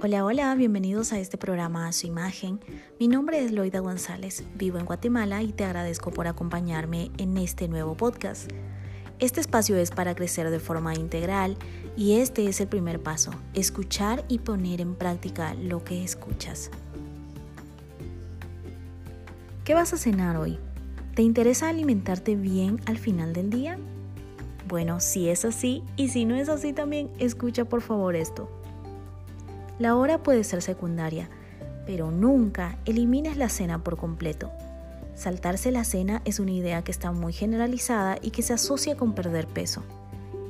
Hola, hola, bienvenidos a este programa a su imagen. Mi nombre es Loida González, vivo en Guatemala y te agradezco por acompañarme en este nuevo podcast. Este espacio es para crecer de forma integral y este es el primer paso, escuchar y poner en práctica lo que escuchas. ¿Qué vas a cenar hoy? ¿Te interesa alimentarte bien al final del día? Bueno, si es así y si no es así también, escucha por favor esto. La hora puede ser secundaria, pero nunca elimines la cena por completo. Saltarse la cena es una idea que está muy generalizada y que se asocia con perder peso.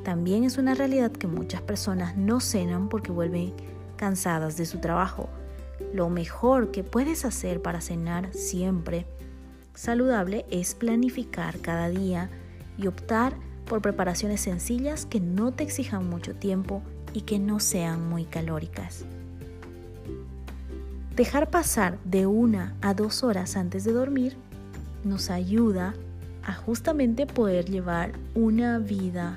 También es una realidad que muchas personas no cenan porque vuelven cansadas de su trabajo. Lo mejor que puedes hacer para cenar siempre saludable es planificar cada día y optar por preparaciones sencillas que no te exijan mucho tiempo y que no sean muy calóricas. Dejar pasar de una a dos horas antes de dormir nos ayuda a justamente poder llevar una vida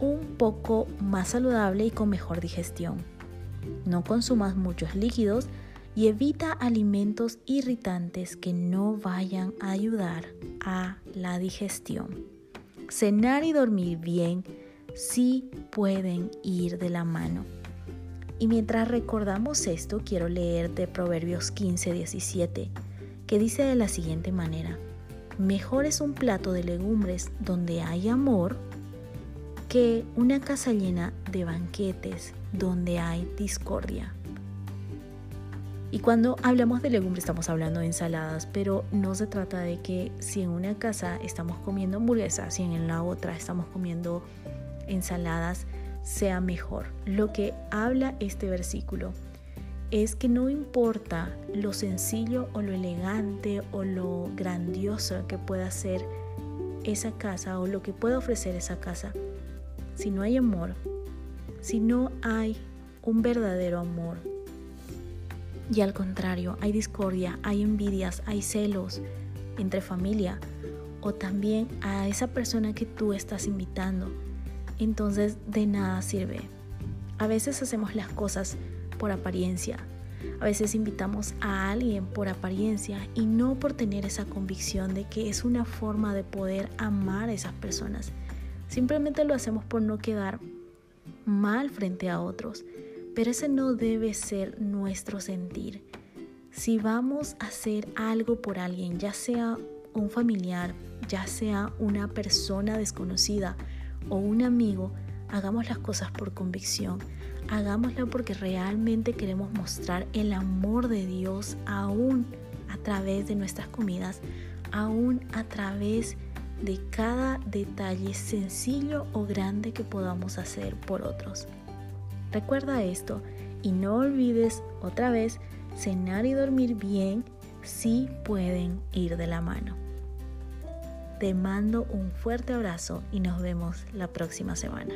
un poco más saludable y con mejor digestión. No consumas muchos líquidos y evita alimentos irritantes que no vayan a ayudar a la digestión. Cenar y dormir bien sí pueden ir de la mano. Y mientras recordamos esto, quiero leer de Proverbios 15, 17, que dice de la siguiente manera, mejor es un plato de legumbres donde hay amor que una casa llena de banquetes donde hay discordia. Y cuando hablamos de legumbres estamos hablando de ensaladas, pero no se trata de que si en una casa estamos comiendo hamburguesas y en la otra estamos comiendo ensaladas, sea mejor. Lo que habla este versículo es que no importa lo sencillo o lo elegante o lo grandioso que pueda ser esa casa o lo que pueda ofrecer esa casa, si no hay amor, si no hay un verdadero amor, y al contrario, hay discordia, hay envidias, hay celos entre familia o también a esa persona que tú estás invitando, entonces de nada sirve. A veces hacemos las cosas por apariencia. A veces invitamos a alguien por apariencia y no por tener esa convicción de que es una forma de poder amar a esas personas. Simplemente lo hacemos por no quedar mal frente a otros. Pero ese no debe ser nuestro sentir. Si vamos a hacer algo por alguien, ya sea un familiar, ya sea una persona desconocida, o un amigo, hagamos las cosas por convicción. Hagámoslo porque realmente queremos mostrar el amor de Dios aún a través de nuestras comidas, aún a través de cada detalle sencillo o grande que podamos hacer por otros. Recuerda esto y no olvides otra vez, cenar y dormir bien sí pueden ir de la mano. Te mando un fuerte abrazo y nos vemos la próxima semana.